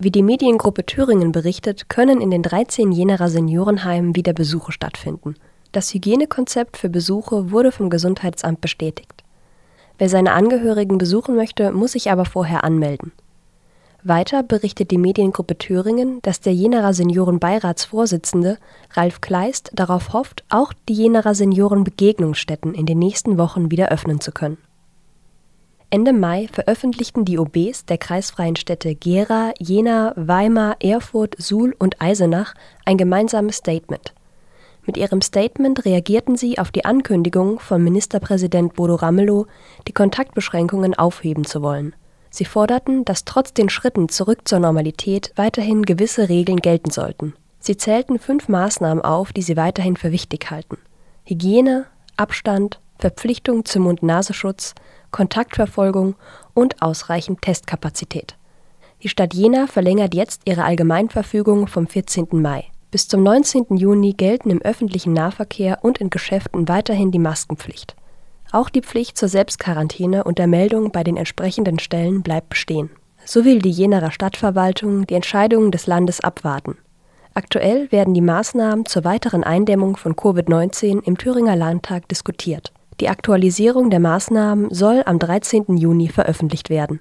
Wie die Mediengruppe Thüringen berichtet, können in den 13 Jenaer Seniorenheimen wieder Besuche stattfinden. Das Hygienekonzept für Besuche wurde vom Gesundheitsamt bestätigt. Wer seine Angehörigen besuchen möchte, muss sich aber vorher anmelden. Weiter berichtet die Mediengruppe Thüringen, dass der Jenaer Seniorenbeiratsvorsitzende Ralf Kleist darauf hofft, auch die Jenaer Seniorenbegegnungsstätten in den nächsten Wochen wieder öffnen zu können. Ende Mai veröffentlichten die OBs der kreisfreien Städte Gera, Jena, Weimar, Erfurt, Suhl und Eisenach ein gemeinsames Statement. Mit ihrem Statement reagierten sie auf die Ankündigung von Ministerpräsident Bodo Ramelow, die Kontaktbeschränkungen aufheben zu wollen. Sie forderten, dass trotz den Schritten zurück zur Normalität weiterhin gewisse Regeln gelten sollten. Sie zählten fünf Maßnahmen auf, die sie weiterhin für wichtig halten. Hygiene, Abstand, Verpflichtung zum Mund-Nasenschutz, Kontaktverfolgung und ausreichend Testkapazität. Die Stadt Jena verlängert jetzt ihre Allgemeinverfügung vom 14. Mai. Bis zum 19. Juni gelten im öffentlichen Nahverkehr und in Geschäften weiterhin die Maskenpflicht. Auch die Pflicht zur Selbstquarantäne und der Meldung bei den entsprechenden Stellen bleibt bestehen. So will die Jenerer Stadtverwaltung die Entscheidungen des Landes abwarten. Aktuell werden die Maßnahmen zur weiteren Eindämmung von Covid-19 im Thüringer Landtag diskutiert. Die Aktualisierung der Maßnahmen soll am 13. Juni veröffentlicht werden